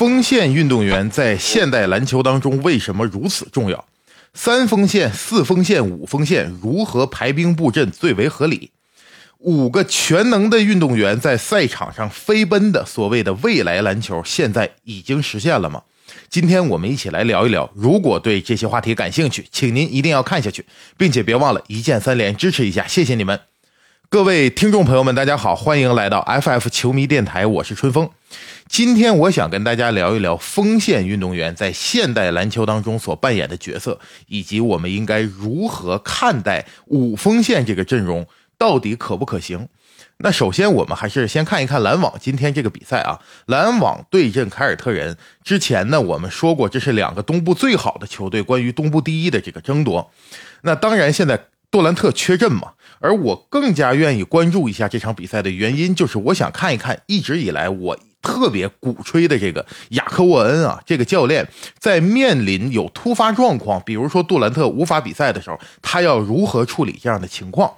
锋线运动员在现代篮球当中为什么如此重要？三锋线、四锋线、五锋线如何排兵布阵最为合理？五个全能的运动员在赛场上飞奔的所谓的未来篮球，现在已经实现了吗？今天我们一起来聊一聊。如果对这些话题感兴趣，请您一定要看下去，并且别忘了一键三连支持一下，谢谢你们！各位听众朋友们，大家好，欢迎来到 FF 球迷电台，我是春风。今天我想跟大家聊一聊锋线运动员在现代篮球当中所扮演的角色，以及我们应该如何看待五锋线这个阵容到底可不可行。那首先我们还是先看一看篮网今天这个比赛啊，篮网对阵凯尔特人。之前呢，我们说过这是两个东部最好的球队，关于东部第一的这个争夺。那当然，现在杜兰特缺阵嘛。而我更加愿意关注一下这场比赛的原因，就是我想看一看一直以来我特别鼓吹的这个雅克沃恩啊，这个教练在面临有突发状况，比如说杜兰特无法比赛的时候，他要如何处理这样的情况。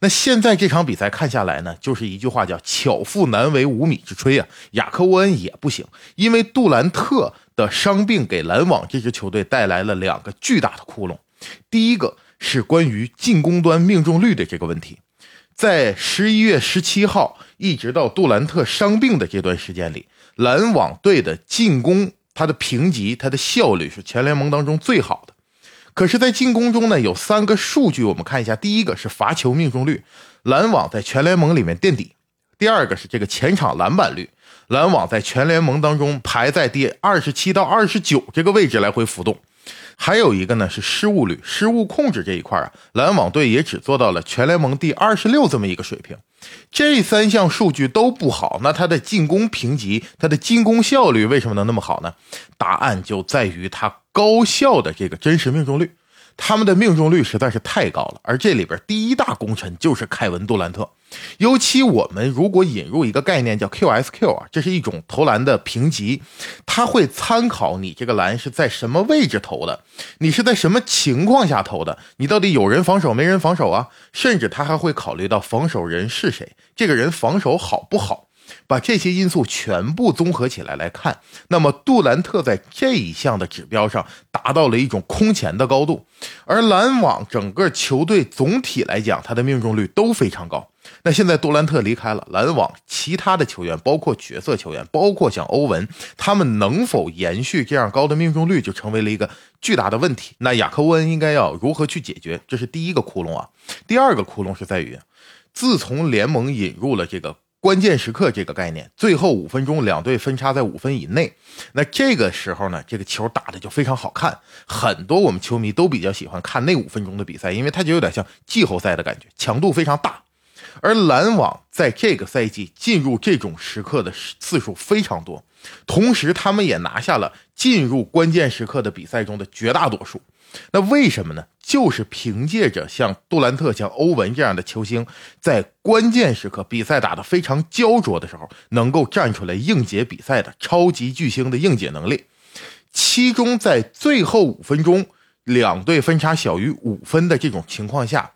那现在这场比赛看下来呢，就是一句话叫“巧妇难为无米之炊”啊，雅克沃恩也不行，因为杜兰特的伤病给篮网这支球队带来了两个巨大的窟窿，第一个。是关于进攻端命中率的这个问题，在十一月十七号一直到杜兰特伤病的这段时间里，篮网队的进攻它的评级、它的效率是全联盟当中最好的。可是，在进攻中呢，有三个数据，我们看一下。第一个是罚球命中率，篮网在全联盟里面垫底；第二个是这个前场篮板率，篮网在全联盟当中排在第二十七到二十九这个位置来回浮动。还有一个呢是失误率、失误控制这一块啊，篮网队也只做到了全联盟第二十六这么一个水平。这三项数据都不好，那他的进攻评级、他的进攻效率为什么能那么好呢？答案就在于他高效的这个真实命中率。他们的命中率实在是太高了，而这里边第一大功臣就是凯文杜兰特。尤其我们如果引入一个概念叫 QSQ 啊，这是一种投篮的评级，它会参考你这个篮是在什么位置投的，你是在什么情况下投的，你到底有人防守没人防守啊？甚至他还会考虑到防守人是谁，这个人防守好不好？把这些因素全部综合起来来看，那么杜兰特在这一项的指标上达到了一种空前的高度，而篮网整个球队总体来讲，他的命中率都非常高。那现在杜兰特离开了篮网，其他的球员，包括角色球员，包括像欧文，他们能否延续这样高的命中率，就成为了一个巨大的问题。那雅克沃恩应该要如何去解决？这是第一个窟窿啊。第二个窟窿是在于，自从联盟引入了这个。关键时刻这个概念，最后五分钟两队分差在五分以内，那这个时候呢，这个球打的就非常好看，很多我们球迷都比较喜欢看那五分钟的比赛，因为它就有点像季后赛的感觉，强度非常大。而篮网在这个赛季进入这种时刻的次数非常多，同时他们也拿下了进入关键时刻的比赛中的绝大多数。那为什么呢？就是凭借着像杜兰特、像欧文这样的球星，在关键时刻比赛打得非常焦灼的时候，能够站出来应解比赛的超级巨星的应解能力。其中，在最后五分钟，两队分差小于五分的这种情况下，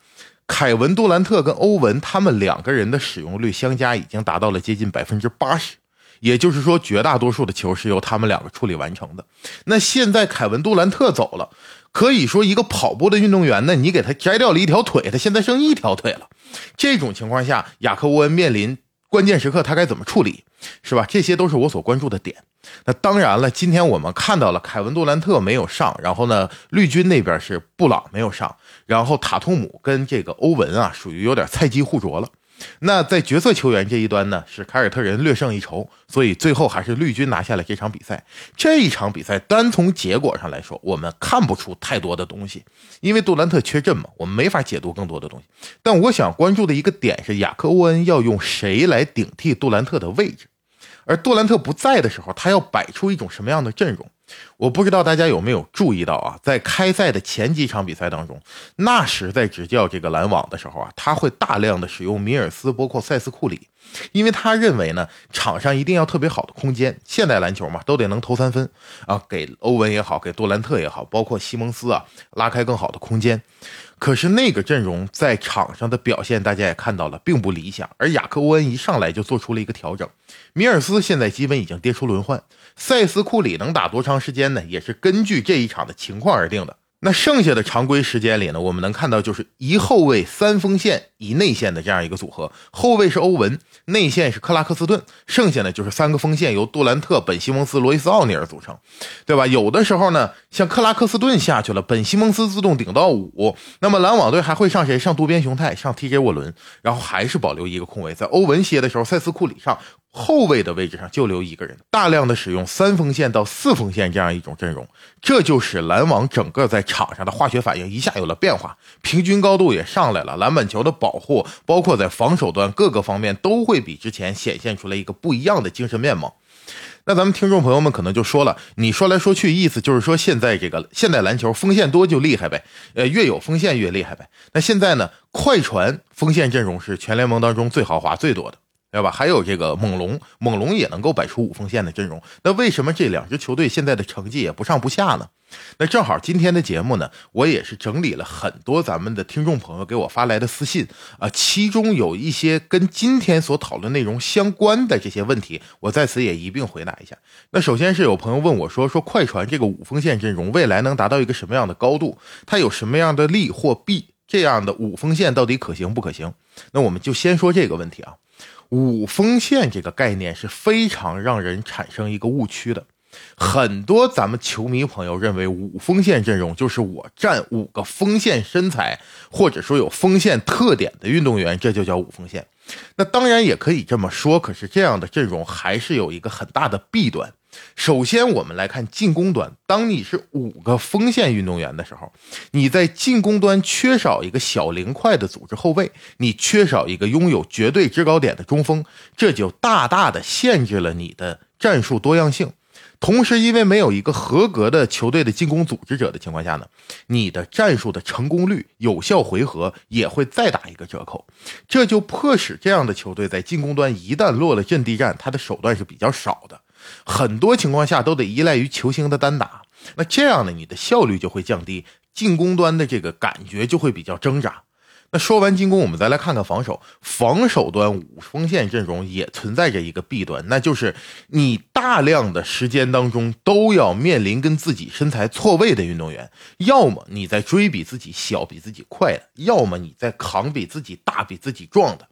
凯文·杜兰特跟欧文他们两个人的使用率相加已经达到了接近百分之八十。也就是说，绝大多数的球是由他们两个处理完成的。那现在凯文·杜兰特走了，可以说一个跑步的运动员呢，你给他摘掉了一条腿，他现在剩一条腿了。这种情况下，雅克沃恩面临关键时刻，他该怎么处理，是吧？这些都是我所关注的点。那当然了，今天我们看到了凯文·杜兰特没有上，然后呢，绿军那边是布朗没有上，然后塔图姆跟这个欧文啊，属于有点菜鸡互啄了。那在角色球员这一端呢，是凯尔特人略胜一筹，所以最后还是绿军拿下了这场比赛。这一场比赛单从结果上来说，我们看不出太多的东西，因为杜兰特缺阵嘛，我们没法解读更多的东西。但我想关注的一个点是，雅克沃恩要用谁来顶替杜兰特的位置，而杜兰特不在的时候，他要摆出一种什么样的阵容？我不知道大家有没有注意到啊，在开赛的前几场比赛当中，纳什在执教这个篮网的时候啊，他会大量的使用米尔斯，包括塞斯库里。因为他认为呢，场上一定要特别好的空间。现代篮球嘛，都得能投三分啊，给欧文也好，给杜兰特也好，包括西蒙斯啊，拉开更好的空间。可是那个阵容在场上的表现，大家也看到了，并不理想。而雅克·欧文一上来就做出了一个调整，米尔斯现在基本已经跌出轮换，塞斯·库里能打多长时间呢？也是根据这一场的情况而定的。那剩下的常规时间里呢，我们能看到就是一后卫三锋线一内线的这样一个组合，后卫是欧文，内线是克拉克斯顿，剩下呢就是三个锋线由杜兰特、本西蒙斯、罗伊斯奥尼尔组成，对吧？有的时候呢，像克拉克斯顿下去了，本西蒙斯自动顶到五，那么篮网队还会上谁？上渡边雄太，上 TJ 沃伦，然后还是保留一个空位，在欧文歇的时候，塞斯库里上。后卫的位置上就留一个人，大量的使用三锋线到四锋线这样一种阵容，这就使篮网整个在场上的化学反应一下有了变化，平均高度也上来了，篮板球的保护，包括在防守端各个方面都会比之前显现出来一个不一样的精神面貌。那咱们听众朋友们可能就说了，你说来说去意思就是说现在这个现代篮球锋线多就厉害呗，呃，越有锋线越厉害呗。那现在呢，快船锋线阵容是全联盟当中最豪华最多的。对吧？还有这个猛龙，猛龙也能够摆出五锋线的阵容。那为什么这两支球队现在的成绩也不上不下呢？那正好今天的节目呢，我也是整理了很多咱们的听众朋友给我发来的私信啊，其中有一些跟今天所讨论内容相关的这些问题，我在此也一并回答一下。那首先是有朋友问我说，说快船这个五锋线阵容未来能达到一个什么样的高度？它有什么样的利或弊？这样的五锋线到底可行不可行？那我们就先说这个问题啊。五锋线这个概念是非常让人产生一个误区的，很多咱们球迷朋友认为五锋线阵容就是我占五个锋线身材，或者说有锋线特点的运动员，这就叫五锋线。那当然也可以这么说，可是这样的阵容还是有一个很大的弊端。首先，我们来看进攻端。当你是五个锋线运动员的时候，你在进攻端缺少一个小灵快的组织后卫，你缺少一个拥有绝对制高点的中锋，这就大大的限制了你的战术多样性。同时，因为没有一个合格的球队的进攻组织者的情况下呢，你的战术的成功率、有效回合也会再打一个折扣。这就迫使这样的球队在进攻端一旦落了阵地战，他的手段是比较少的。很多情况下都得依赖于球星的单打，那这样呢，你的效率就会降低，进攻端的这个感觉就会比较挣扎。说完进攻，我们再来看看防守。防守端五锋线阵容也存在着一个弊端，那就是你大量的时间当中都要面临跟自己身材错位的运动员，要么你在追比自己小、比自己快的，要么你在扛比自己大、比自己壮的。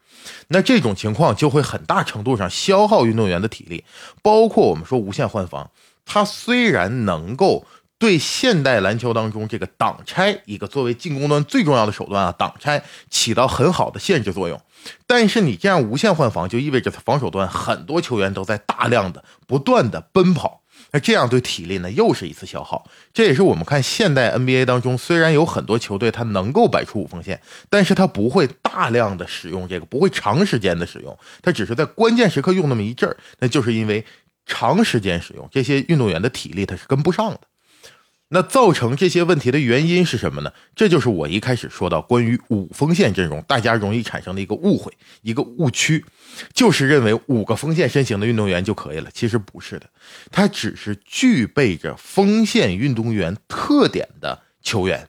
那这种情况就会很大程度上消耗运动员的体力，包括我们说无限换防，它虽然能够对现代篮球当中这个挡拆一个作为进攻端最重要的手段啊，挡拆起到很好的限制作用，但是你这样无限换防就意味着防守端很多球员都在大量的不断的奔跑。那这样对体力呢，又是一次消耗。这也是我们看现代 NBA 当中，虽然有很多球队他能够摆出五锋线，但是他不会大量的使用这个，不会长时间的使用，他只是在关键时刻用那么一阵儿。那就是因为长时间使用，这些运动员的体力他是跟不上的。那造成这些问题的原因是什么呢？这就是我一开始说到关于五锋线阵容，大家容易产生的一个误会、一个误区，就是认为五个锋线身形的运动员就可以了。其实不是的，他只是具备着锋线运动员特点的球员。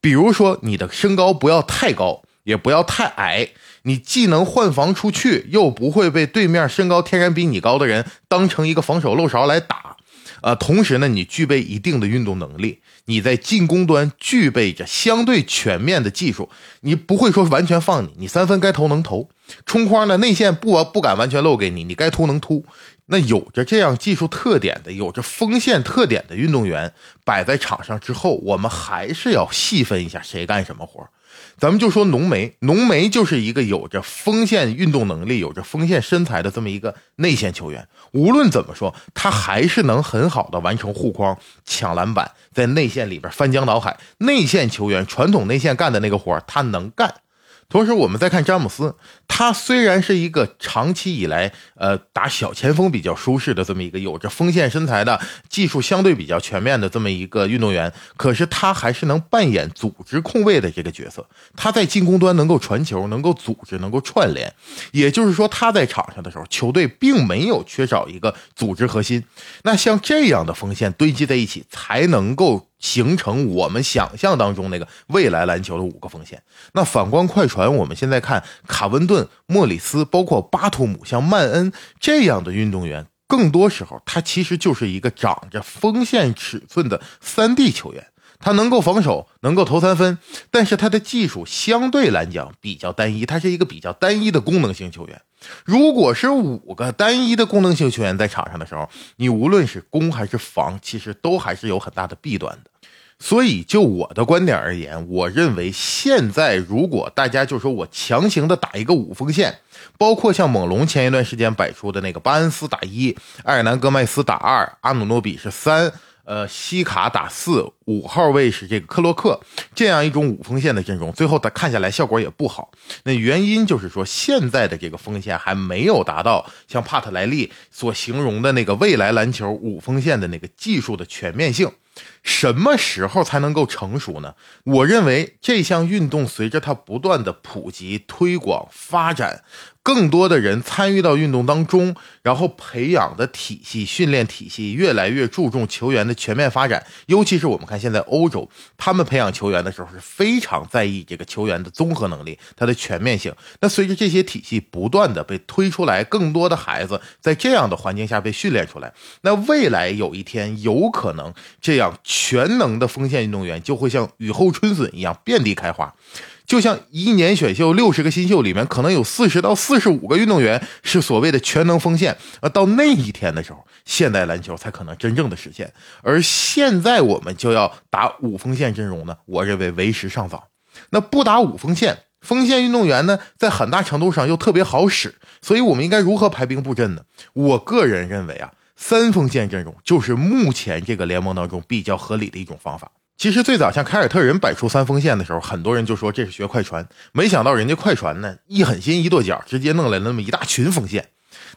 比如说，你的身高不要太高，也不要太矮，你既能换防出去，又不会被对面身高天然比你高的人当成一个防守漏勺来打。啊，同时呢，你具备一定的运动能力，你在进攻端具备着相对全面的技术，你不会说完全放你，你三分该投能投，冲框的内线不不敢完全漏给你，你该突能突。那有着这样技术特点的、有着锋线特点的运动员摆在场上之后，我们还是要细分一下谁干什么活。咱们就说浓眉，浓眉就是一个有着锋线运动能力、有着锋线身材的这么一个内线球员。无论怎么说，他还是能很好的完成护框、抢篮板，在内线里边翻江倒海。内线球员传统内线干的那个活他能干。同时，我们再看詹姆斯，他虽然是一个长期以来呃打小前锋比较舒适的这么一个有着锋线身材的技术相对比较全面的这么一个运动员，可是他还是能扮演组织控卫的这个角色。他在进攻端能够传球，能够组织，能够串联。也就是说，他在场上的时候，球队并没有缺少一个组织核心。那像这样的锋线堆积在一起，才能够。形成我们想象当中那个未来篮球的五个锋线。那反观快船，我们现在看卡文顿、莫里斯，包括巴图姆、像曼恩这样的运动员，更多时候他其实就是一个长着锋线尺寸的三 D 球员。他能够防守，能够投三分，但是他的技术相对来讲比较单一，他是一个比较单一的功能性球员。如果是五个单一的功能性球员在场上的时候，你无论是攻还是防，其实都还是有很大的弊端的。所以，就我的观点而言，我认为现在如果大家就说我强行的打一个五锋线，包括像猛龙前一段时间摆出的那个巴恩斯打一，埃尔南戈麦斯打二，阿努诺比是三。呃，西卡打四五号位是这个克洛克，这样一种五锋线的阵容，最后他看下来效果也不好。那原因就是说，现在的这个锋线还没有达到像帕特莱利所形容的那个未来篮球五锋线的那个技术的全面性。什么时候才能够成熟呢？我认为这项运动随着它不断的普及、推广、发展。更多的人参与到运动当中，然后培养的体系、训练体系越来越注重球员的全面发展。尤其是我们看现在欧洲，他们培养球员的时候是非常在意这个球员的综合能力、他的全面性。那随着这些体系不断的被推出来，更多的孩子在这样的环境下被训练出来，那未来有一天有可能这样全能的锋线运动员就会像雨后春笋一样遍地开花。就像一年选秀六十个新秀里面，可能有四十到四十五个运动员是所谓的全能锋线，而到那一天的时候，现代篮球才可能真正的实现。而现在我们就要打五锋线阵容呢，我认为为时尚早。那不打五锋线，锋线运动员呢，在很大程度上又特别好使，所以我们应该如何排兵布阵呢？我个人认为啊，三锋线阵容就是目前这个联盟当中比较合理的一种方法。其实最早像凯尔特人摆出三锋线的时候，很多人就说这是学快船，没想到人家快船呢一狠心一跺脚，直接弄来了那么一大群锋线。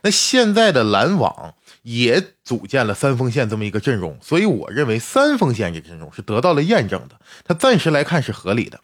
那现在的篮网也组建了三锋线这么一个阵容，所以我认为三锋线这个阵容是得到了验证的，它暂时来看是合理的。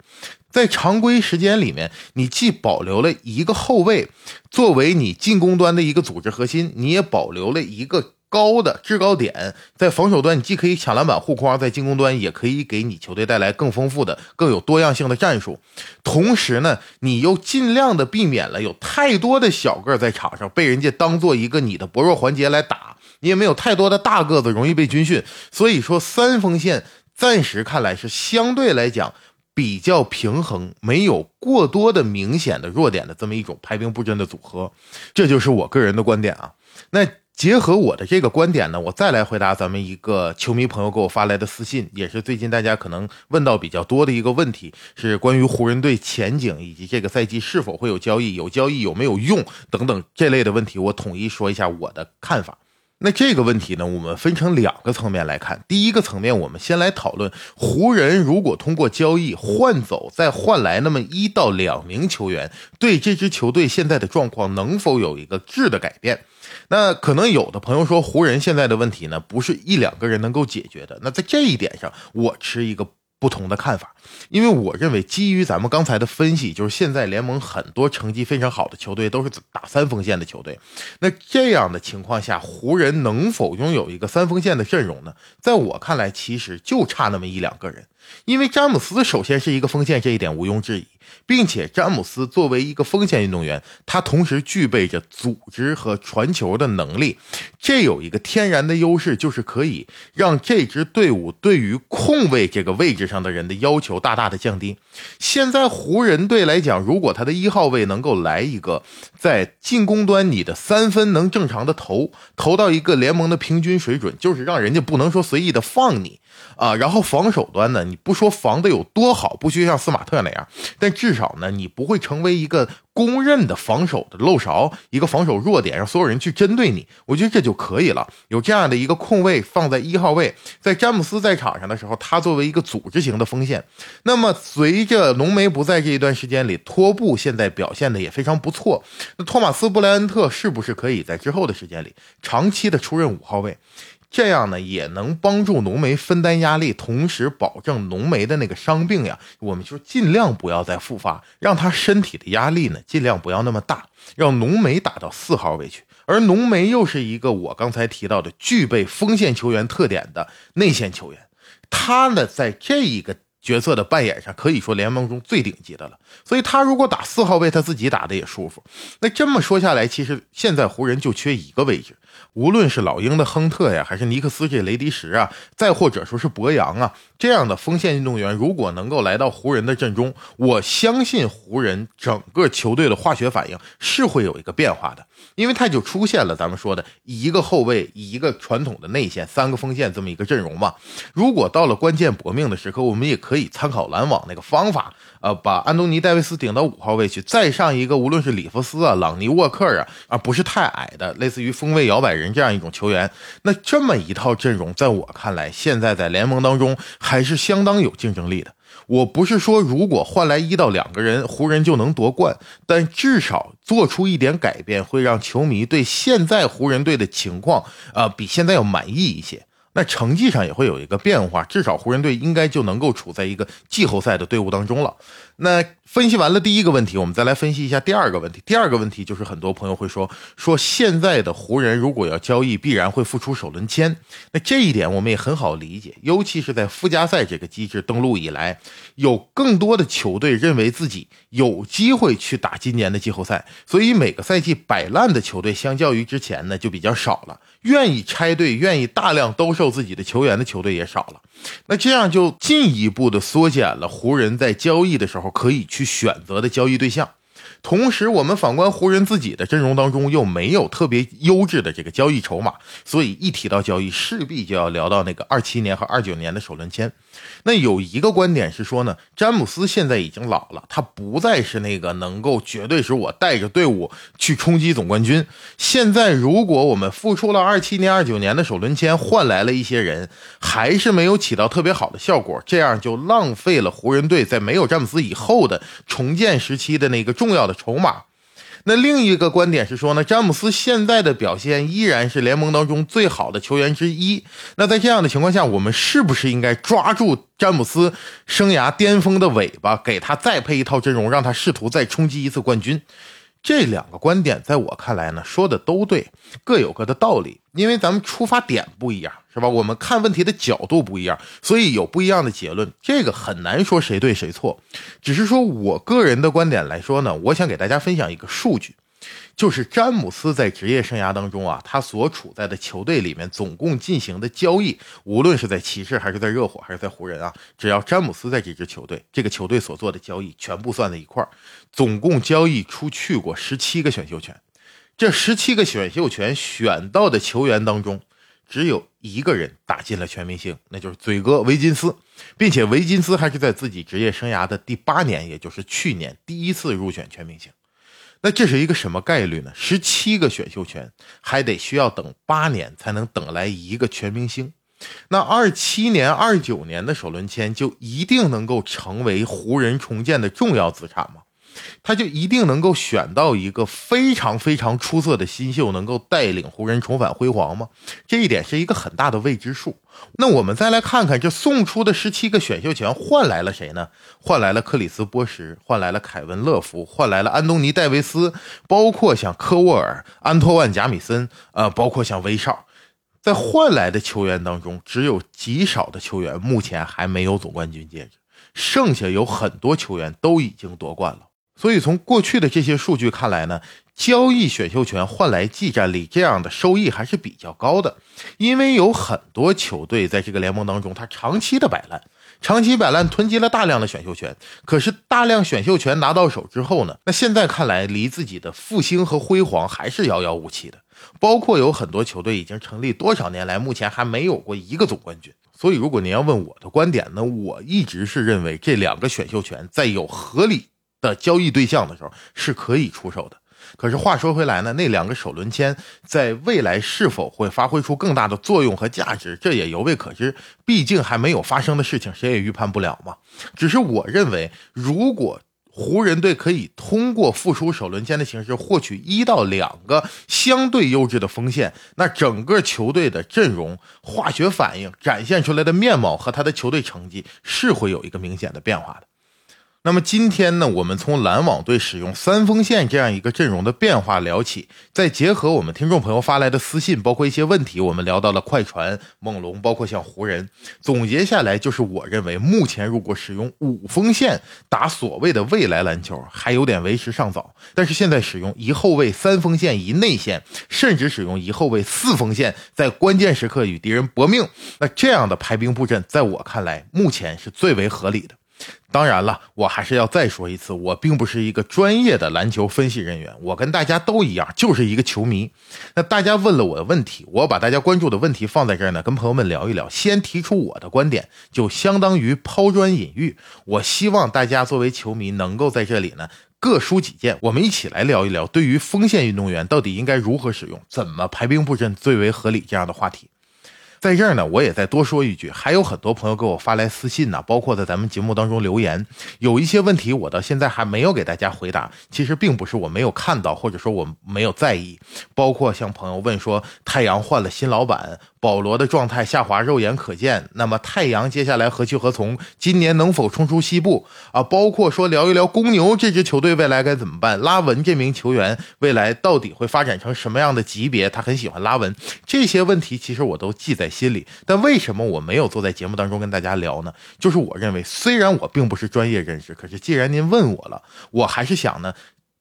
在常规时间里面，你既保留了一个后卫作为你进攻端的一个组织核心，你也保留了一个。高的制高点，在防守端你既可以抢篮板护框，在进攻端也可以给你球队带来更丰富的、更有多样性的战术。同时呢，你又尽量的避免了有太多的小个在场上被人家当做一个你的薄弱环节来打，你也没有太多的大个子容易被军训。所以说，三锋线暂时看来是相对来讲比较平衡，没有过多的明显的弱点的这么一种排兵布阵的组合。这就是我个人的观点啊。那。结合我的这个观点呢，我再来回答咱们一个球迷朋友给我发来的私信，也是最近大家可能问到比较多的一个问题，是关于湖人队前景以及这个赛季是否会有交易、有交易有没有用等等这类的问题，我统一说一下我的看法。那这个问题呢，我们分成两个层面来看。第一个层面，我们先来讨论湖人如果通过交易换走，再换来那么一到两名球员，对这支球队现在的状况能否有一个质的改变？那可能有的朋友说，湖人现在的问题呢，不是一两个人能够解决的。那在这一点上，我持一个。不同的看法，因为我认为基于咱们刚才的分析，就是现在联盟很多成绩非常好的球队都是打三锋线的球队。那这样的情况下，湖人能否拥有一个三锋线的阵容呢？在我看来，其实就差那么一两个人。因为詹姆斯首先是一个锋线，这一点毋庸置疑。并且詹姆斯作为一个锋线运动员，他同时具备着组织和传球的能力，这有一个天然的优势，就是可以让这支队伍对于控卫这个位置上的人的要求大大的降低。现在湖人队来讲，如果他的一号位能够来一个在进攻端你的三分能正常的投，投到一个联盟的平均水准，就是让人家不能说随意的放你。啊。然后防守端呢，你不说防的有多好，不需要像斯马特那样，但至少呢，你不会成为一个公认的防守的漏勺，一个防守弱点，让所有人去针对你。我觉得这就可以了。有这样的一个空位放在一号位，在詹姆斯在场上的时候，他作为一个组织型的锋线。那么随着浓眉不在这一段时间里，托布现在表现的也非常不错。那托马斯布莱恩特是不是可以在之后的时间里长期的出任五号位？这样呢，也能帮助浓眉分担压力，同时保证浓眉的那个伤病呀，我们就尽量不要再复发，让他身体的压力呢尽量不要那么大，让浓眉打到四号位去。而浓眉又是一个我刚才提到的具备锋线球员特点的内线球员，他呢在这一个。角色的扮演上可以说联盟中最顶级的了，所以他如果打四号位，他自己打的也舒服。那这么说下来，其实现在湖人就缺一个位置，无论是老鹰的亨特呀，还是尼克斯这雷迪什啊，再或者说是博扬啊这样的锋线运动员，如果能够来到湖人的阵中，我相信湖人整个球队的化学反应是会有一个变化的。因为他就出现了咱们说的一个后卫，一个传统的内线，三个锋线这么一个阵容嘛。如果到了关键搏命的时刻，我们也可以参考篮网那个方法，呃，把安东尼戴维斯顶到五号位去，再上一个无论是里弗斯啊、朗尼沃克啊，啊不是太矮的，类似于锋卫摇摆人这样一种球员。那这么一套阵容，在我看来，现在在联盟当中还是相当有竞争力的。我不是说如果换来一到两个人，湖人就能夺冠，但至少做出一点改变，会让球迷对现在湖人队的情况，啊，比现在要满意一些。那成绩上也会有一个变化，至少湖人队应该就能够处在一个季后赛的队伍当中了。那分析完了第一个问题，我们再来分析一下第二个问题。第二个问题就是很多朋友会说，说现在的湖人如果要交易，必然会付出首轮签。那这一点我们也很好理解，尤其是在附加赛这个机制登陆以来，有更多的球队认为自己有机会去打今年的季后赛，所以每个赛季摆烂的球队相较于之前呢就比较少了，愿意拆队、愿意大量兜售自己的球员的球队也少了。那这样就进一步的缩减了湖人在交易的时候可以去选择的交易对象。同时，我们反观湖人自己的阵容当中又没有特别优质的这个交易筹码，所以一提到交易，势必就要聊到那个二七年和二九年的首轮签。那有一个观点是说呢，詹姆斯现在已经老了，他不再是那个能够绝对是我带着队伍去冲击总冠军。现在如果我们付出了二七年、二九年的首轮签，换来了一些人，还是没有起到特别好的效果，这样就浪费了湖人队在没有詹姆斯以后的重建时期的那个重要的。筹码，那另一个观点是说呢，詹姆斯现在的表现依然是联盟当中最好的球员之一。那在这样的情况下，我们是不是应该抓住詹姆斯生涯巅峰的尾巴，给他再配一套阵容，让他试图再冲击一次冠军？这两个观点在我看来呢，说的都对，各有各的道理。因为咱们出发点不一样，是吧？我们看问题的角度不一样，所以有不一样的结论。这个很难说谁对谁错，只是说我个人的观点来说呢，我想给大家分享一个数据。就是詹姆斯在职业生涯当中啊，他所处在的球队里面总共进行的交易，无论是在骑士还是在热火还是在湖人啊，只要詹姆斯在这支球队，这个球队所做的交易全部算在一块儿，总共交易出去过十七个选秀权。这十七个选秀权选到的球员当中，只有一个人打进了全明星，那就是嘴哥维金斯，并且维金斯还是在自己职业生涯的第八年，也就是去年第一次入选全明星。那这是一个什么概率呢？十七个选秀权还得需要等八年才能等来一个全明星。那二七年、二九年的首轮签就一定能够成为湖人重建的重要资产吗？他就一定能够选到一个非常非常出色的新秀，能够带领湖人重返辉煌吗？这一点是一个很大的未知数。那我们再来看看这送出的十七个选秀权换来了谁呢？换来了克里斯波什，换来了凯文乐福，换来了安东尼戴维斯，包括像科沃尔、安托万贾米森，呃，包括像威少，在换来的球员当中，只有极少的球员目前还没有总冠军戒指，剩下有很多球员都已经夺冠了。所以从过去的这些数据看来呢，交易选秀权换来技战力这样的收益还是比较高的，因为有很多球队在这个联盟当中，他长期的摆烂，长期摆烂囤积了大量的选秀权。可是大量选秀权拿到手之后呢，那现在看来离自己的复兴和辉煌还是遥遥无期的。包括有很多球队已经成立多少年来，目前还没有过一个总冠军。所以，如果您要问我的观点呢，我一直是认为这两个选秀权在有合理的交易对象的时候是可以出手的。可是话说回来呢，那两个首轮签在未来是否会发挥出更大的作用和价值，这也犹未可知。毕竟还没有发生的事情，谁也预判不了嘛。只是我认为，如果湖人队可以通过复出首轮签的形式获取一到两个相对优质的锋线，那整个球队的阵容、化学反应展现出来的面貌和他的球队成绩是会有一个明显的变化的。那么今天呢，我们从篮网队使用三锋线这样一个阵容的变化聊起，再结合我们听众朋友发来的私信，包括一些问题，我们聊到了快船、猛龙，包括像湖人，总结下来就是我认为目前如果使用五锋线打所谓的未来篮球还有点为时尚早，但是现在使用一后卫三锋线一内线，甚至使用一后卫四锋线，在关键时刻与敌人搏命，那这样的排兵布阵，在我看来目前是最为合理的。当然了，我还是要再说一次，我并不是一个专业的篮球分析人员，我跟大家都一样，就是一个球迷。那大家问了我的问题，我把大家关注的问题放在这儿呢，跟朋友们聊一聊。先提出我的观点，就相当于抛砖引玉。我希望大家作为球迷，能够在这里呢各抒己见，我们一起来聊一聊，对于锋线运动员到底应该如何使用，怎么排兵布阵最为合理这样的话题。在这儿呢，我也再多说一句，还有很多朋友给我发来私信呢，包括在咱们节目当中留言，有一些问题我到现在还没有给大家回答。其实并不是我没有看到，或者说我没有在意，包括像朋友问说，太阳换了新老板。保罗的状态下滑肉眼可见，那么太阳接下来何去何从？今年能否冲出西部啊？包括说聊一聊公牛这支球队未来该怎么办？拉文这名球员未来到底会发展成什么样的级别？他很喜欢拉文，这些问题其实我都记在心里。但为什么我没有坐在节目当中跟大家聊呢？就是我认为，虽然我并不是专业人士，可是既然您问我了，我还是想呢。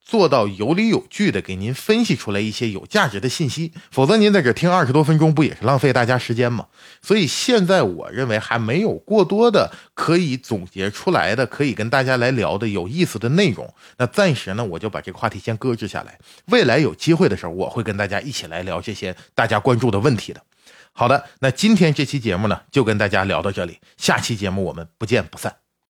做到有理有据的给您分析出来一些有价值的信息，否则您在这听二十多分钟不也是浪费大家时间吗？所以现在我认为还没有过多的可以总结出来的、可以跟大家来聊的有意思的内容。那暂时呢，我就把这个话题先搁置下来。未来有机会的时候，我会跟大家一起来聊这些大家关注的问题的。好的，那今天这期节目呢，就跟大家聊到这里，下期节目我们不见不散。